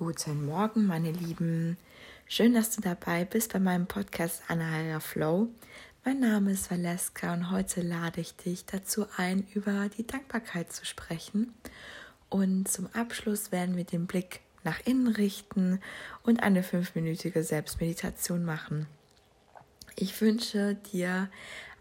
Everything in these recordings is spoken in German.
Guten Morgen, meine Lieben. Schön, dass du dabei bist bei meinem Podcast Anna Flow. Mein Name ist Valeska und heute lade ich dich dazu ein, über die Dankbarkeit zu sprechen. Und zum Abschluss werden wir den Blick nach innen richten und eine fünfminütige Selbstmeditation machen. Ich wünsche dir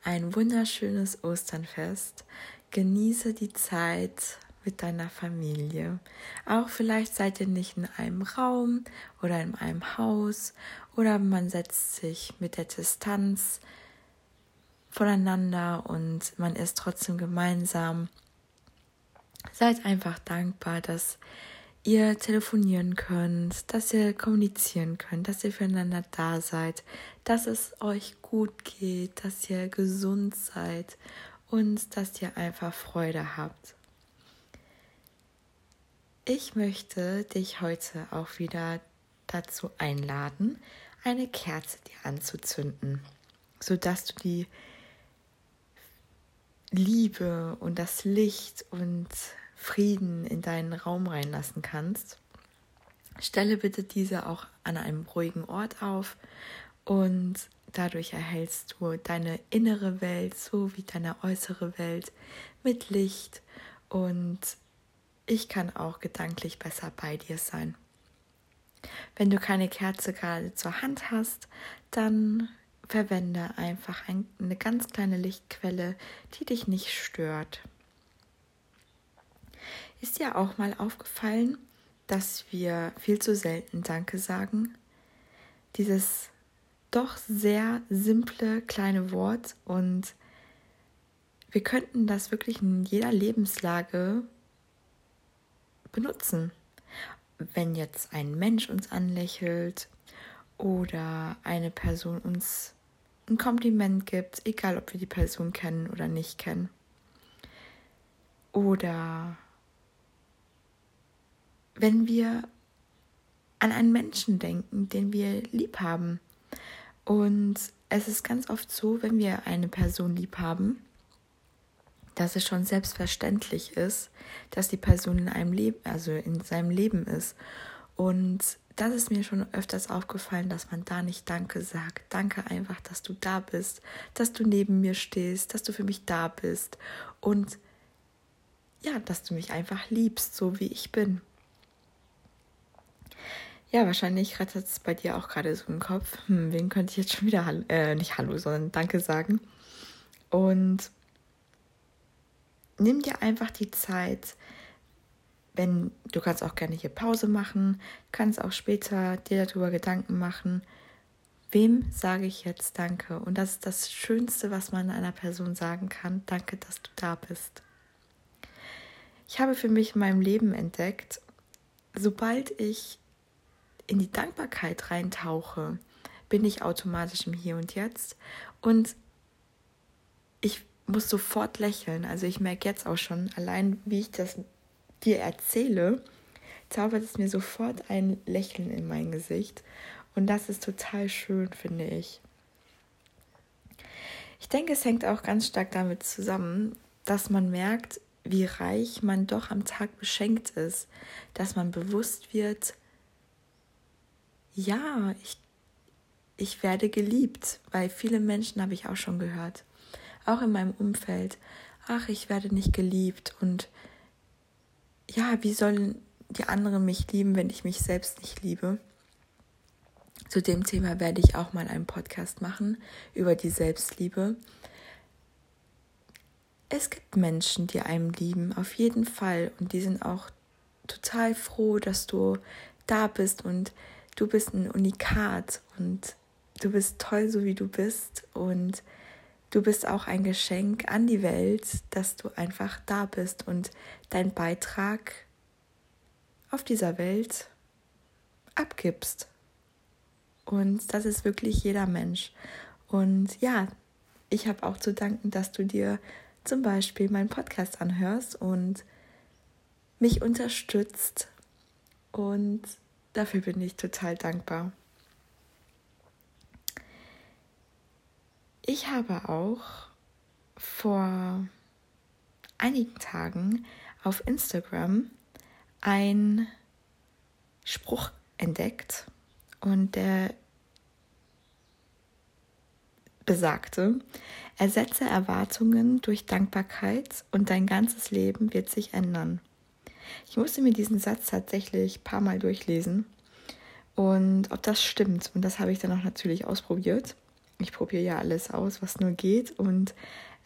ein wunderschönes Osternfest. Genieße die Zeit mit deiner Familie. Auch vielleicht seid ihr nicht in einem Raum oder in einem Haus oder man setzt sich mit der Distanz voneinander und man ist trotzdem gemeinsam. Seid einfach dankbar, dass ihr telefonieren könnt, dass ihr kommunizieren könnt, dass ihr füreinander da seid, dass es euch gut geht, dass ihr gesund seid und dass ihr einfach Freude habt. Ich möchte dich heute auch wieder dazu einladen, eine Kerze dir anzuzünden, sodass du die Liebe und das Licht und Frieden in deinen Raum reinlassen kannst. Stelle bitte diese auch an einem ruhigen Ort auf und dadurch erhältst du deine innere Welt sowie deine äußere Welt mit Licht und ich kann auch gedanklich besser bei dir sein. Wenn du keine Kerze gerade zur Hand hast, dann verwende einfach eine ganz kleine Lichtquelle, die dich nicht stört. Ist dir auch mal aufgefallen, dass wir viel zu selten Danke sagen? Dieses doch sehr simple kleine Wort und wir könnten das wirklich in jeder Lebenslage benutzen. Wenn jetzt ein Mensch uns anlächelt oder eine Person uns ein Kompliment gibt, egal ob wir die Person kennen oder nicht kennen. Oder wenn wir an einen Menschen denken, den wir lieb haben. Und es ist ganz oft so, wenn wir eine Person lieb haben, dass es schon selbstverständlich ist, dass die Person in einem Leben, also in seinem Leben ist. Und das ist mir schon öfters aufgefallen, dass man da nicht Danke sagt. Danke einfach, dass du da bist, dass du neben mir stehst, dass du für mich da bist und ja, dass du mich einfach liebst, so wie ich bin. Ja, wahrscheinlich rattert es bei dir auch gerade so im Kopf. Hm, wen könnte ich jetzt schon wieder, äh, nicht Hallo, sondern Danke sagen? Und nimm dir einfach die Zeit, wenn du kannst auch gerne hier Pause machen, kannst auch später dir darüber Gedanken machen, wem sage ich jetzt Danke? Und das ist das Schönste, was man einer Person sagen kann. Danke, dass du da bist. Ich habe für mich in meinem Leben entdeckt, sobald ich in die Dankbarkeit reintauche, bin ich automatisch im Hier und Jetzt und ich muss sofort lächeln. Also ich merke jetzt auch schon, allein wie ich das dir erzähle, zaubert es mir sofort ein Lächeln in mein Gesicht. Und das ist total schön, finde ich. Ich denke, es hängt auch ganz stark damit zusammen, dass man merkt, wie reich man doch am Tag beschenkt ist, dass man bewusst wird, ja, ich, ich werde geliebt, weil viele Menschen habe ich auch schon gehört auch in meinem Umfeld, ach, ich werde nicht geliebt und ja, wie sollen die anderen mich lieben, wenn ich mich selbst nicht liebe? Zu dem Thema werde ich auch mal einen Podcast machen über die Selbstliebe. Es gibt Menschen, die einem lieben, auf jeden Fall. Und die sind auch total froh, dass du da bist und du bist ein Unikat und du bist toll, so wie du bist. Und Du bist auch ein Geschenk an die Welt, dass du einfach da bist und deinen Beitrag auf dieser Welt abgibst. Und das ist wirklich jeder Mensch. Und ja, ich habe auch zu danken, dass du dir zum Beispiel meinen Podcast anhörst und mich unterstützt. Und dafür bin ich total dankbar. Ich habe auch vor einigen Tagen auf Instagram ein Spruch entdeckt und der besagte, ersetze Erwartungen durch Dankbarkeit und dein ganzes Leben wird sich ändern. Ich musste mir diesen Satz tatsächlich ein paar Mal durchlesen und ob das stimmt. Und das habe ich dann auch natürlich ausprobiert. Ich probiere ja alles aus, was nur geht und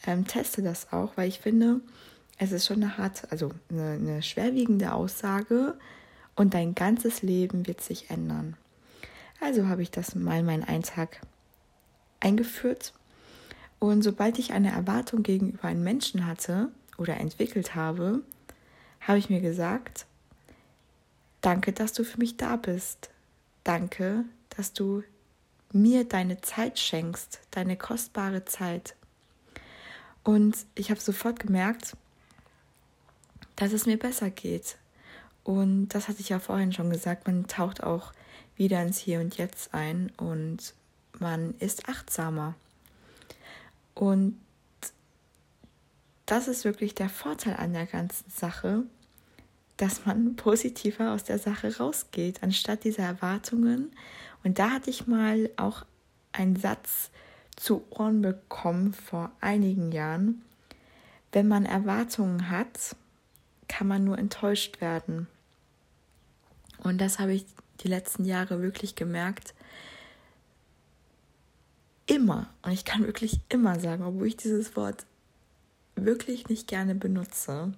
ähm, teste das auch, weil ich finde, es ist schon eine harte, also eine, eine schwerwiegende Aussage und dein ganzes Leben wird sich ändern. Also habe ich das mal meinen Eintag eingeführt. Und sobald ich eine Erwartung gegenüber einem Menschen hatte oder entwickelt habe, habe ich mir gesagt, danke, dass du für mich da bist. Danke, dass du mir deine Zeit schenkst, deine kostbare Zeit. Und ich habe sofort gemerkt, dass es mir besser geht. Und das hatte ich ja vorhin schon gesagt, man taucht auch wieder ins Hier und Jetzt ein und man ist achtsamer. Und das ist wirklich der Vorteil an der ganzen Sache, dass man positiver aus der Sache rausgeht, anstatt dieser Erwartungen. Und da hatte ich mal auch einen Satz zu Ohren bekommen vor einigen Jahren. Wenn man Erwartungen hat, kann man nur enttäuscht werden. Und das habe ich die letzten Jahre wirklich gemerkt. Immer, und ich kann wirklich immer sagen, obwohl ich dieses Wort wirklich nicht gerne benutze,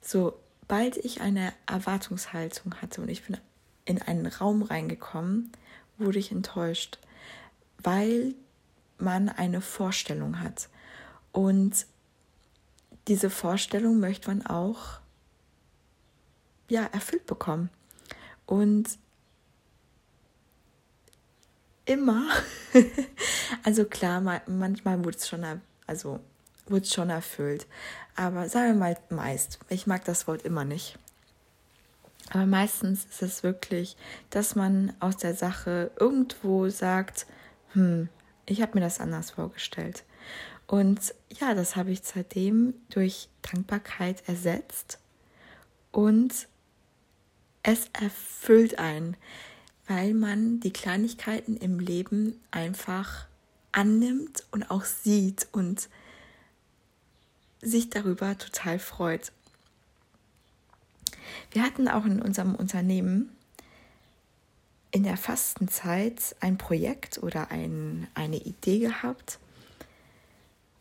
sobald ich eine Erwartungshaltung hatte und ich bin in einen Raum reingekommen, wurde ich enttäuscht, weil man eine Vorstellung hat. Und diese Vorstellung möchte man auch ja, erfüllt bekommen. Und immer, also klar, manchmal wurde es schon, also schon erfüllt. Aber sagen wir mal meist. Ich mag das Wort immer nicht. Aber meistens ist es wirklich, dass man aus der Sache irgendwo sagt, hm, ich habe mir das anders vorgestellt. Und ja, das habe ich seitdem durch Dankbarkeit ersetzt und es erfüllt einen, weil man die Kleinigkeiten im Leben einfach annimmt und auch sieht und sich darüber total freut. Wir hatten auch in unserem Unternehmen in der Fastenzeit ein Projekt oder ein, eine Idee gehabt,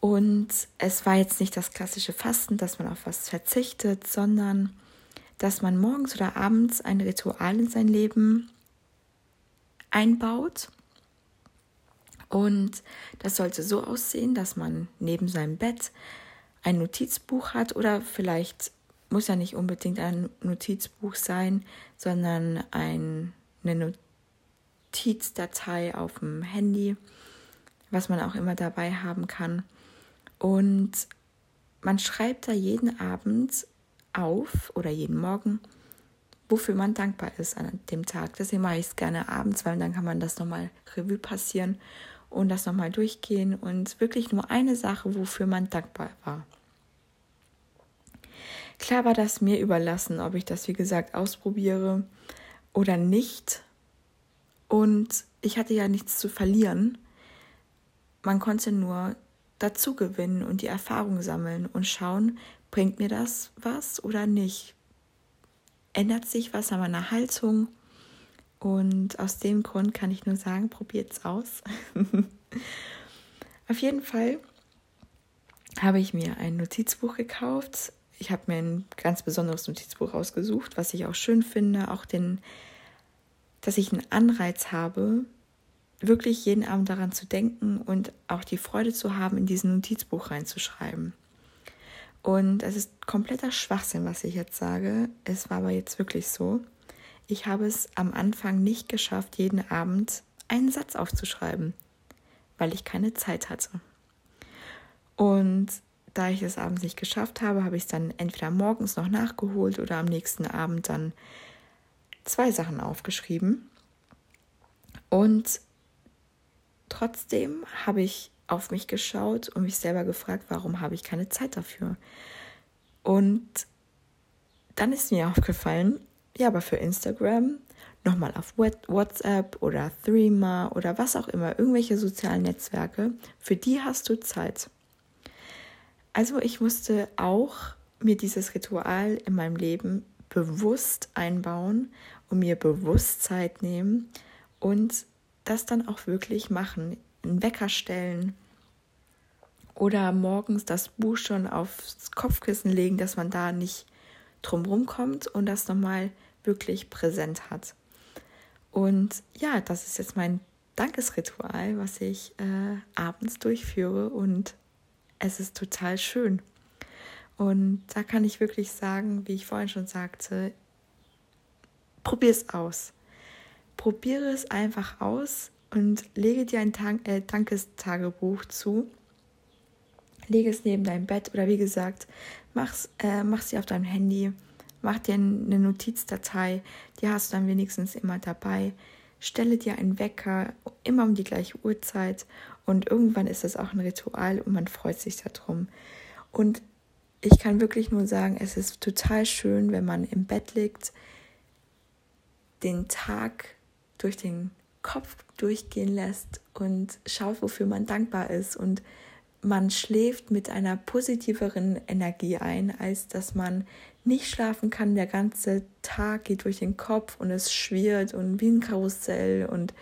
und es war jetzt nicht das klassische Fasten, dass man auf was verzichtet, sondern dass man morgens oder abends ein Ritual in sein Leben einbaut. Und das sollte so aussehen, dass man neben seinem Bett ein Notizbuch hat oder vielleicht muss ja nicht unbedingt ein Notizbuch sein, sondern ein, eine Notizdatei auf dem Handy, was man auch immer dabei haben kann. Und man schreibt da jeden Abend auf oder jeden Morgen, wofür man dankbar ist an dem Tag. Deswegen mache ich es gerne abends, weil dann kann man das nochmal Revue passieren und das nochmal durchgehen und wirklich nur eine Sache, wofür man dankbar war. Klar war das mir überlassen, ob ich das, wie gesagt, ausprobiere oder nicht. Und ich hatte ja nichts zu verlieren. Man konnte nur dazu gewinnen und die Erfahrung sammeln und schauen, bringt mir das was oder nicht? Ändert sich was an meiner Haltung? Und aus dem Grund kann ich nur sagen, probiert es aus. Auf jeden Fall habe ich mir ein Notizbuch gekauft. Ich habe mir ein ganz besonderes Notizbuch ausgesucht, was ich auch schön finde, auch den, dass ich einen Anreiz habe, wirklich jeden Abend daran zu denken und auch die Freude zu haben, in diesen Notizbuch reinzuschreiben. Und es ist kompletter Schwachsinn, was ich jetzt sage. Es war aber jetzt wirklich so. Ich habe es am Anfang nicht geschafft, jeden Abend einen Satz aufzuschreiben, weil ich keine Zeit hatte. Und da ich es abends nicht geschafft habe, habe ich es dann entweder morgens noch nachgeholt oder am nächsten Abend dann zwei Sachen aufgeschrieben. Und Trotzdem habe ich auf mich geschaut und mich selber gefragt, warum habe ich keine Zeit dafür? Und dann ist mir aufgefallen, ja, aber für Instagram nochmal auf WhatsApp oder Threema oder was auch immer, irgendwelche sozialen Netzwerke, für die hast du Zeit. Also ich musste auch mir dieses Ritual in meinem Leben bewusst einbauen und mir bewusst Zeit nehmen und das dann auch wirklich machen. Einen Wecker stellen oder morgens das Buch schon aufs Kopfkissen legen, dass man da nicht drumherum kommt und das nochmal wirklich präsent hat. Und ja, das ist jetzt mein Dankesritual, was ich äh, abends durchführe und es ist total schön. Und da kann ich wirklich sagen, wie ich vorhin schon sagte, probier es aus. Probiere es einfach aus und lege dir ein Tank äh, Dankestagebuch zu. Lege es neben dein Bett oder wie gesagt, mach's, äh, mach sie auf deinem Handy Mach dir eine Notizdatei, die hast du dann wenigstens immer dabei. Stelle dir einen Wecker, immer um die gleiche Uhrzeit. Und irgendwann ist es auch ein Ritual und man freut sich darum. Und ich kann wirklich nur sagen, es ist total schön, wenn man im Bett liegt, den Tag durch den Kopf durchgehen lässt und schaut, wofür man dankbar ist. Und man schläft mit einer positiveren Energie ein, als dass man nicht schlafen kann. Der ganze Tag geht durch den Kopf und es schwirrt und wie ein Karussell. Und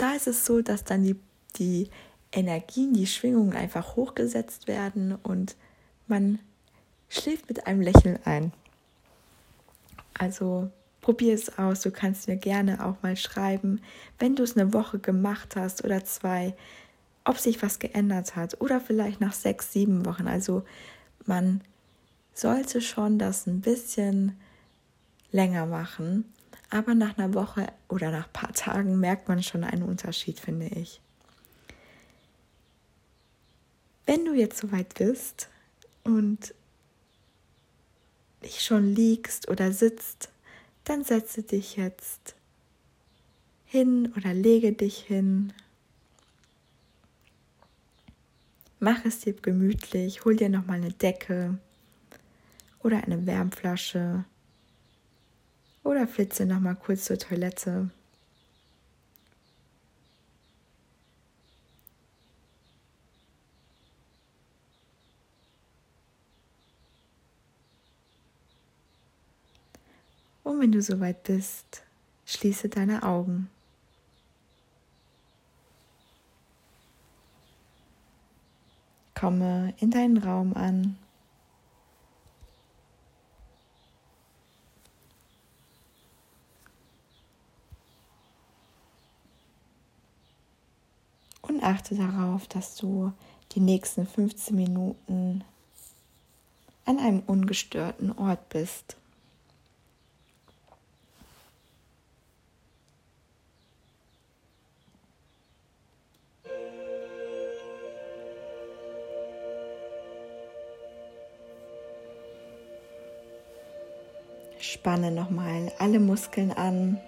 da ist es so, dass dann die, die Energien, die Schwingungen einfach hochgesetzt werden und man schläft mit einem Lächeln ein. Also probier es aus. Du kannst mir gerne auch mal schreiben, wenn du es eine Woche gemacht hast oder zwei ob sich was geändert hat oder vielleicht nach sechs, sieben Wochen. Also man sollte schon das ein bisschen länger machen, aber nach einer Woche oder nach ein paar Tagen merkt man schon einen Unterschied, finde ich. Wenn du jetzt soweit bist und dich schon liegst oder sitzt, dann setze dich jetzt hin oder lege dich hin Mach es dir gemütlich, hol dir nochmal eine Decke oder eine Wärmflasche oder flitze nochmal kurz zur Toilette. Und wenn du soweit bist, schließe deine Augen. Komme in deinen Raum an. Und achte darauf, dass du die nächsten 15 Minuten an einem ungestörten Ort bist. Spanne nochmal alle Muskeln an.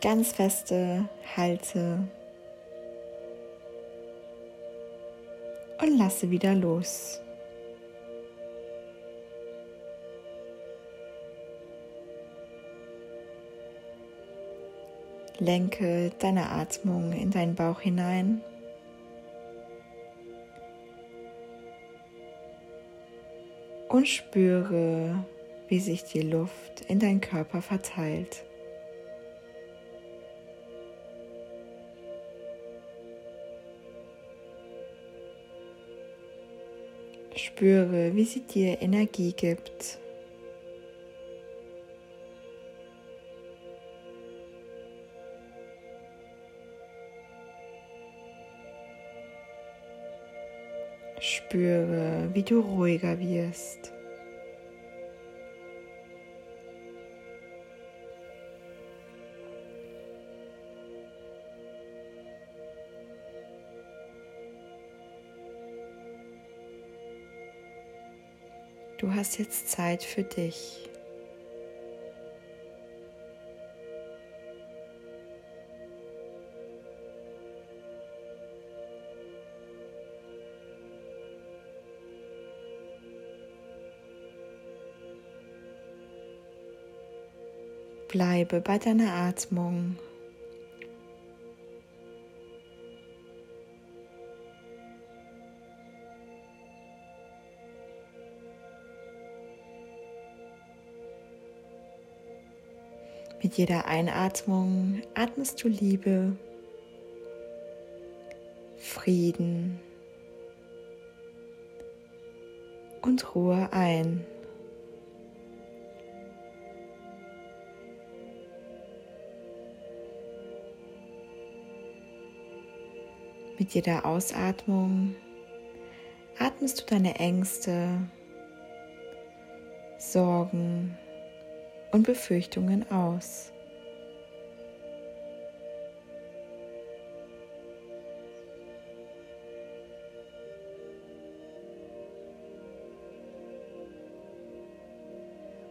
Ganz feste halte und lasse wieder los. Lenke deine Atmung in deinen Bauch hinein. und spüre, wie sich die Luft in deinen Körper verteilt. Spüre, wie sie dir Energie gibt. Spüre, wie du ruhiger wirst. Du hast jetzt Zeit für dich. Bleibe bei deiner Atmung. Mit jeder Einatmung atmest du Liebe, Frieden und Ruhe ein. Mit jeder Ausatmung atmest du deine Ängste, Sorgen und Befürchtungen aus.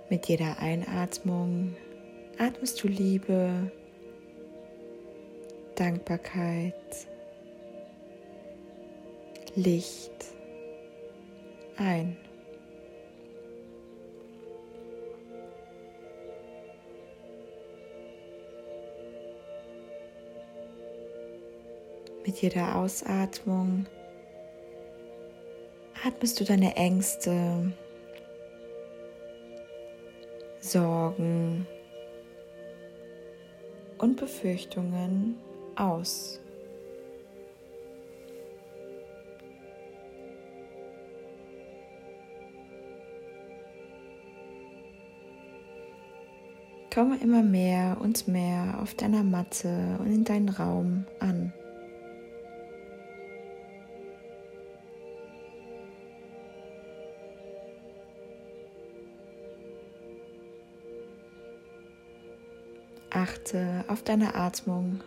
Mit jeder Einatmung atmest du Liebe, Dankbarkeit, Licht ein. Jeder Ausatmung atmest du deine Ängste, Sorgen und Befürchtungen aus. Komme immer mehr und mehr auf deiner Matte und in deinen Raum an. Achte auf deine Atmung.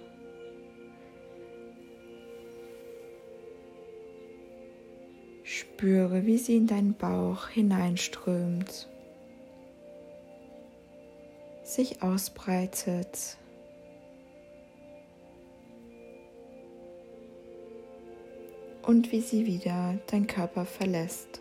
Spüre, wie sie in deinen Bauch hineinströmt, sich ausbreitet. Und wie sie wieder dein Körper verlässt.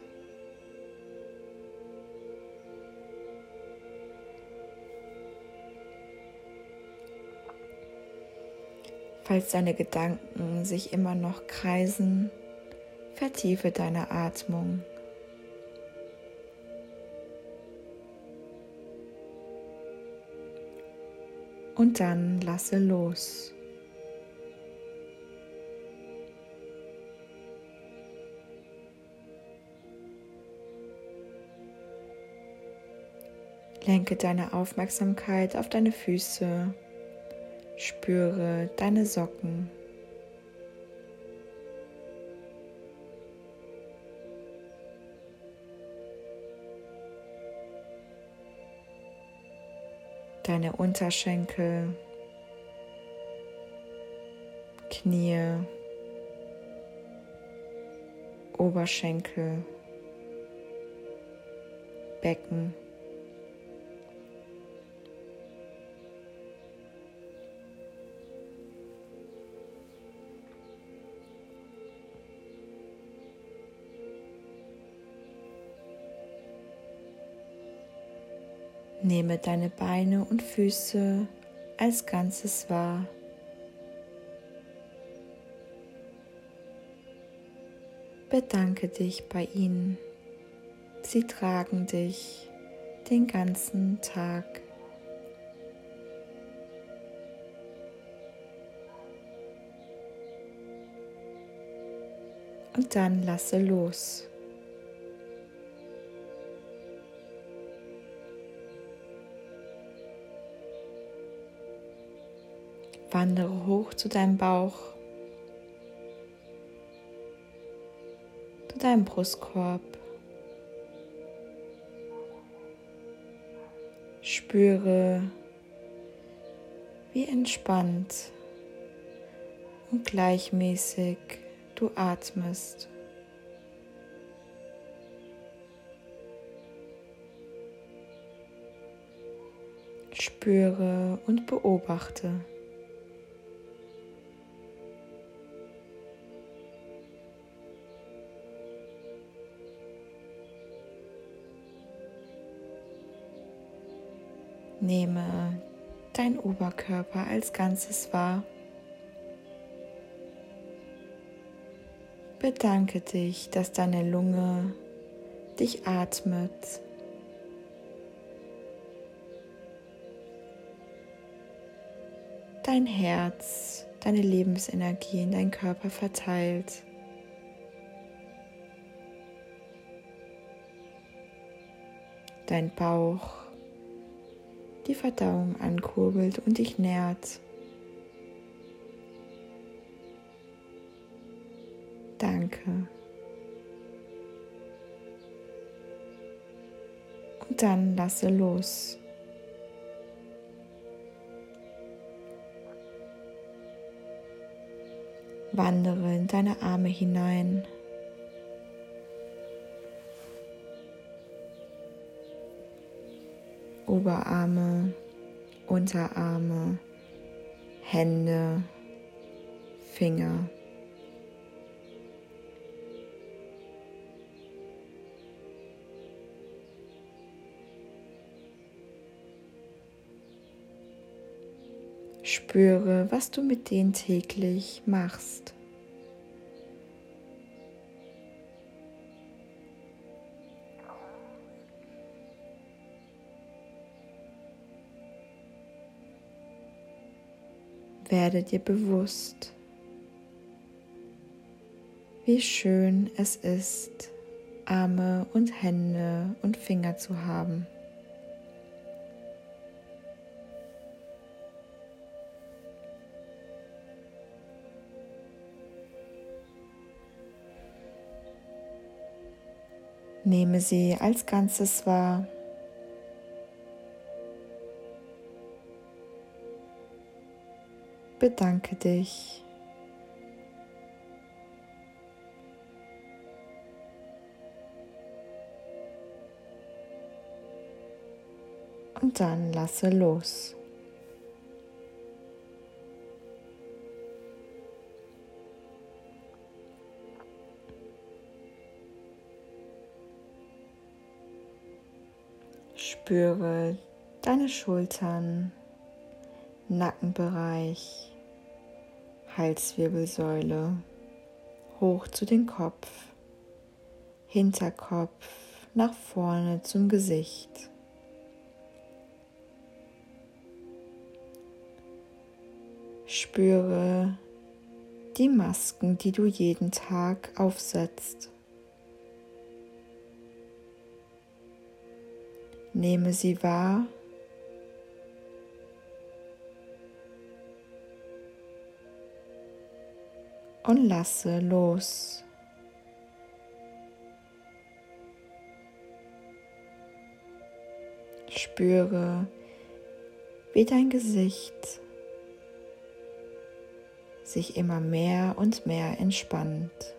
Falls deine Gedanken sich immer noch kreisen, vertiefe deine Atmung. Und dann lasse los. Lenke deine Aufmerksamkeit auf deine Füße Spüre deine Socken. Deine Unterschenkel, Knie, Oberschenkel, Becken. Nehme deine Beine und Füße als Ganzes wahr. Bedanke dich bei ihnen. Sie tragen dich den ganzen Tag. Und dann lasse los. Wandere hoch zu deinem Bauch, zu deinem Brustkorb. Spüre, wie entspannt und gleichmäßig du atmest. Spüre und beobachte. Nehme deinen Oberkörper als Ganzes wahr. Bedanke dich, dass deine Lunge dich atmet. Dein Herz, deine Lebensenergie in deinen Körper verteilt. Dein Bauch, die Verdauung ankurbelt und dich nährt. Danke. Und dann lasse los. Wandere in deine Arme hinein. Oberarme, Unterarme, Hände, Finger. Spüre, was du mit denen täglich machst. Werde dir bewusst, wie schön es ist, Arme und Hände und Finger zu haben. Nehme sie als Ganzes wahr. Bedanke dich. Und dann lasse los. Spüre deine Schultern, Nackenbereich, Halswirbelsäule, hoch zu den Kopf, Hinterkopf, nach vorne zum Gesicht. Spüre die Masken, die du jeden Tag aufsetzt. Nehme sie wahr. Und lasse los. Spüre, wie dein Gesicht sich immer mehr und mehr entspannt.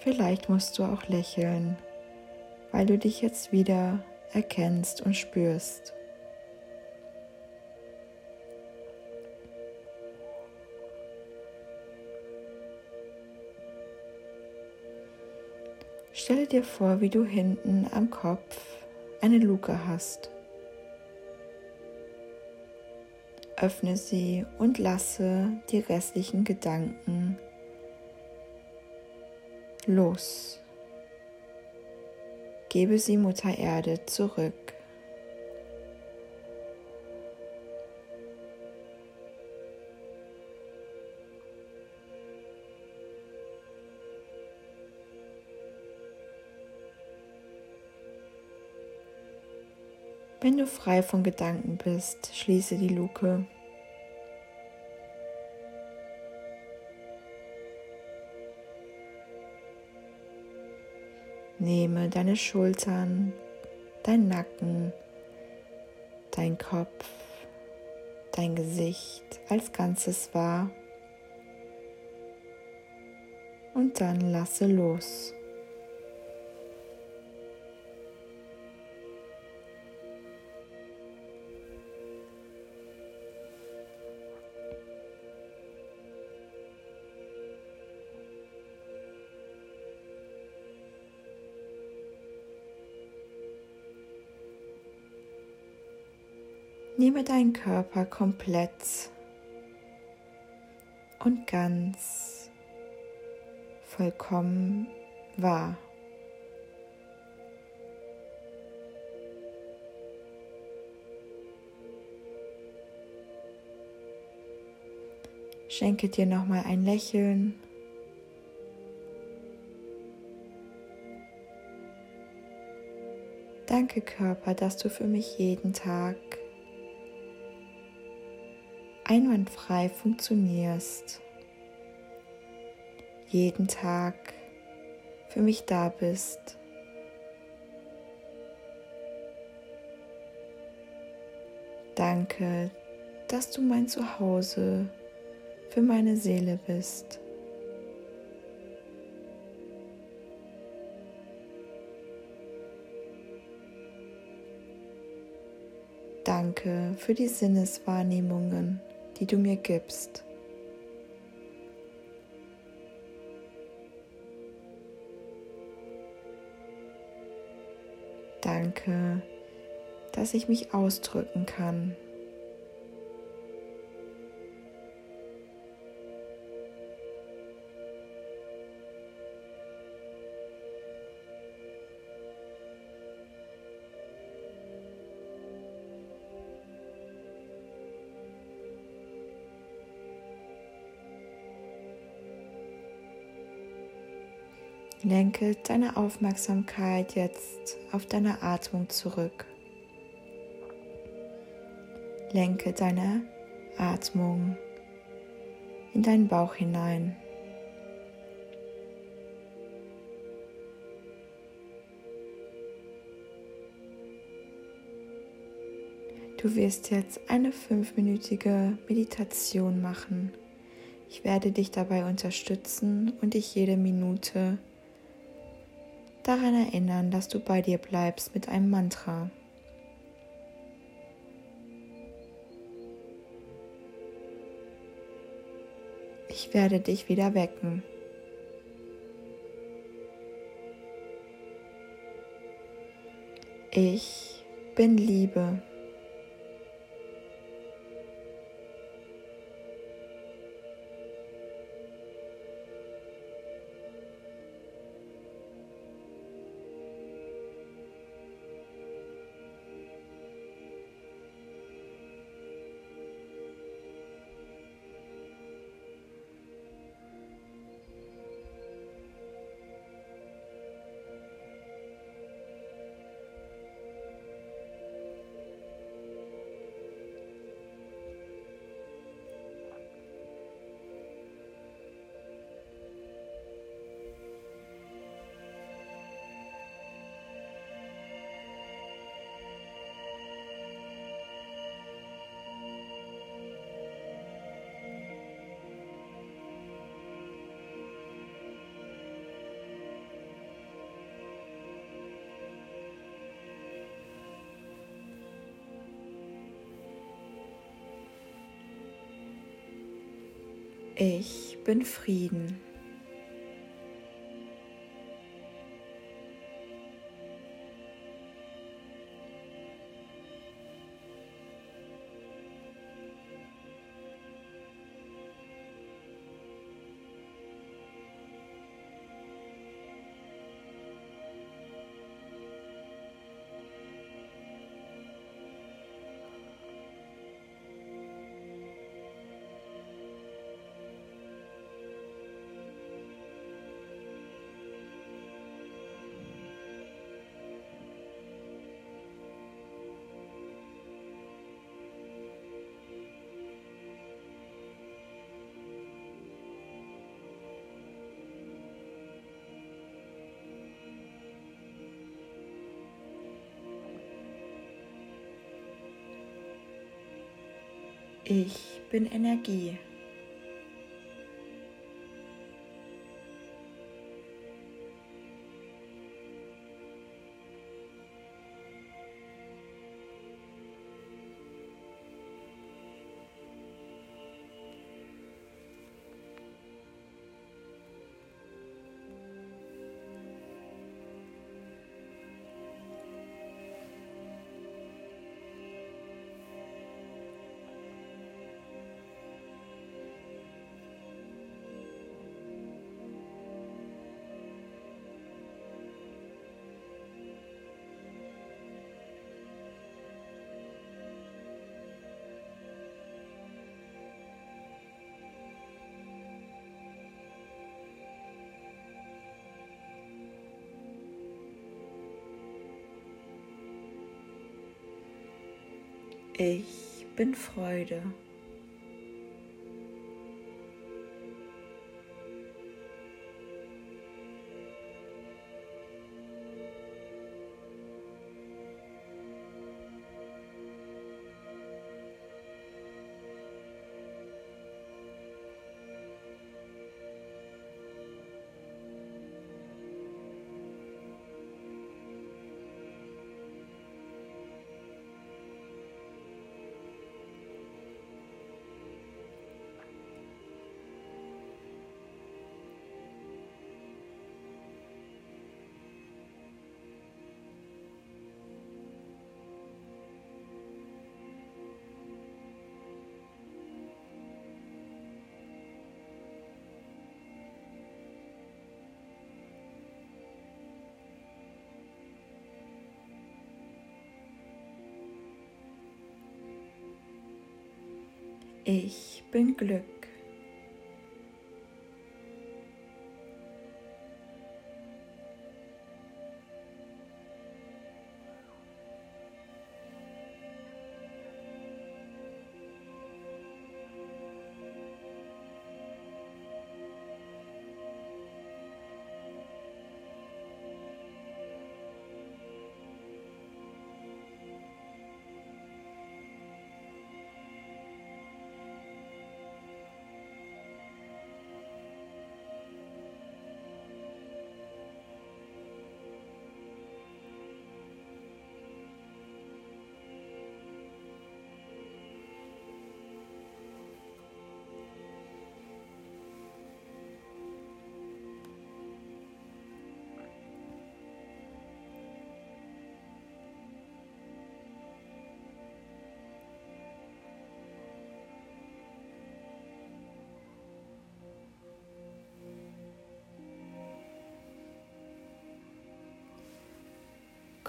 Vielleicht musst du auch lächeln, weil du dich jetzt wieder erkennst und spürst. Stelle dir vor, wie du hinten am Kopf eine Luke hast. Öffne sie und lasse die restlichen Gedanken los. Gebe sie Mutter Erde zurück. Wenn du frei von Gedanken bist, schließe die Luke. Nehme deine Schultern, dein Nacken, dein Kopf, dein Gesicht als Ganzes wahr und dann lasse los. Nehme deinen Körper komplett und ganz vollkommen wahr. Schenke dir nochmal ein Lächeln. Danke Körper, dass du für mich jeden Tag einwandfrei funktionierst. Jeden Tag für mich da bist. Danke, dass du mein Zuhause für meine Seele bist. Danke für die Sinneswahrnehmungen, die du mir gibst. Danke, dass ich mich ausdrücken kann. Lenke deine Aufmerksamkeit jetzt auf deine Atmung zurück. Lenke deine Atmung in deinen Bauch hinein. Du wirst jetzt eine fünfminütige Meditation machen. Ich werde dich dabei unterstützen und dich jede Minute daran erinnern, dass du bei dir bleibst mit einem Mantra. Ich werde dich wieder wecken. Ich bin Liebe. Ich bin Frieden. Ich bin Energie. Ich bin Freude. Ich bin Glück.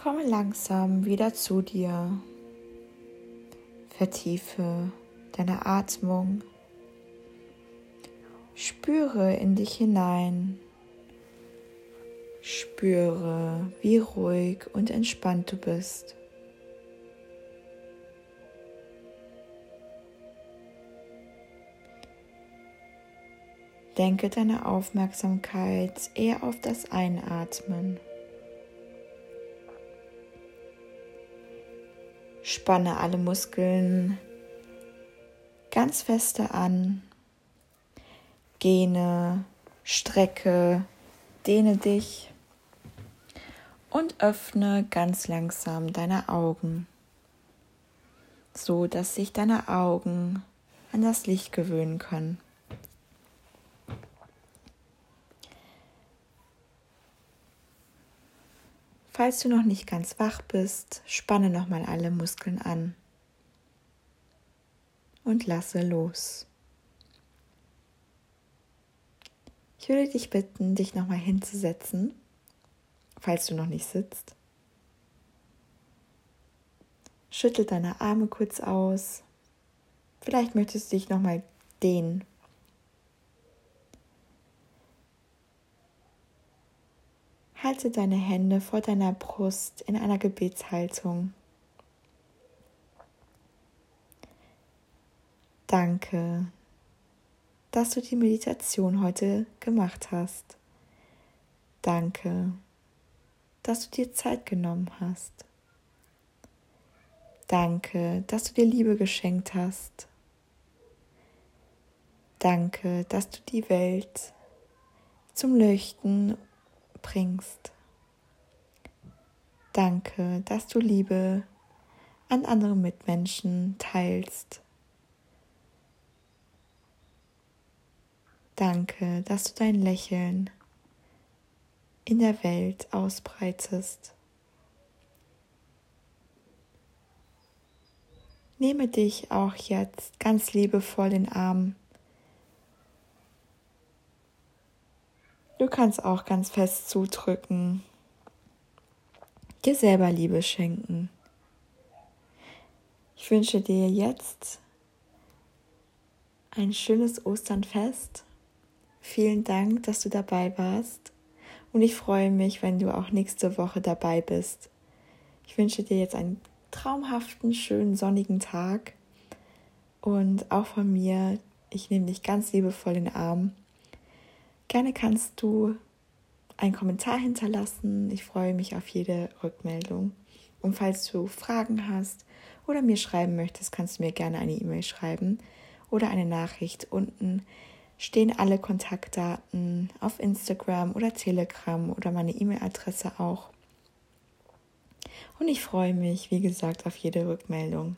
Komme langsam wieder zu dir. Vertiefe deine Atmung. Spüre in dich hinein. Spüre, wie ruhig und entspannt du bist. Denke deine Aufmerksamkeit eher auf das Einatmen. Spanne alle Muskeln ganz feste an. Gene, strecke, dehne dich und öffne ganz langsam deine Augen, so dass sich deine Augen an das Licht gewöhnen können. Falls du noch nicht ganz wach bist, spanne nochmal alle Muskeln an und lasse los. Ich würde dich bitten, dich nochmal hinzusetzen, falls du noch nicht sitzt. Schüttel deine Arme kurz aus. Vielleicht möchtest du dich nochmal dehnen. Halte deine Hände vor deiner Brust in einer Gebetshaltung. Danke, dass du die Meditation heute gemacht hast. Danke, dass du dir Zeit genommen hast. Danke, dass du dir Liebe geschenkt hast. Danke, dass du die Welt zum Leuchten bringst. Danke, dass du Liebe an andere Mitmenschen teilst. Danke, dass du dein Lächeln in der Welt ausbreitest. Nehme dich auch jetzt ganz liebevoll in den Arm Du kannst auch ganz fest zudrücken. Dir selber Liebe schenken. Ich wünsche dir jetzt ein schönes Osternfest. Vielen Dank, dass du dabei warst. Und ich freue mich, wenn du auch nächste Woche dabei bist. Ich wünsche dir jetzt einen traumhaften, schönen, sonnigen Tag. Und auch von mir, ich nehme dich ganz liebevoll in den Arm. Gerne kannst du einen Kommentar hinterlassen. Ich freue mich auf jede Rückmeldung. Und falls du Fragen hast oder mir schreiben möchtest, kannst du mir gerne eine E-Mail schreiben oder eine Nachricht. Unten stehen alle Kontaktdaten auf Instagram oder Telegram oder meine E-Mail-Adresse auch. Und ich freue mich, wie gesagt, auf jede Rückmeldung.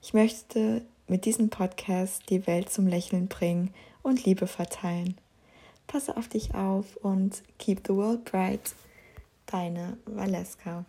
Ich möchte mit diesem Podcast die Welt zum Lächeln bringen und Liebe verteilen. Passe auf dich auf und keep the world bright. Deine Valeska.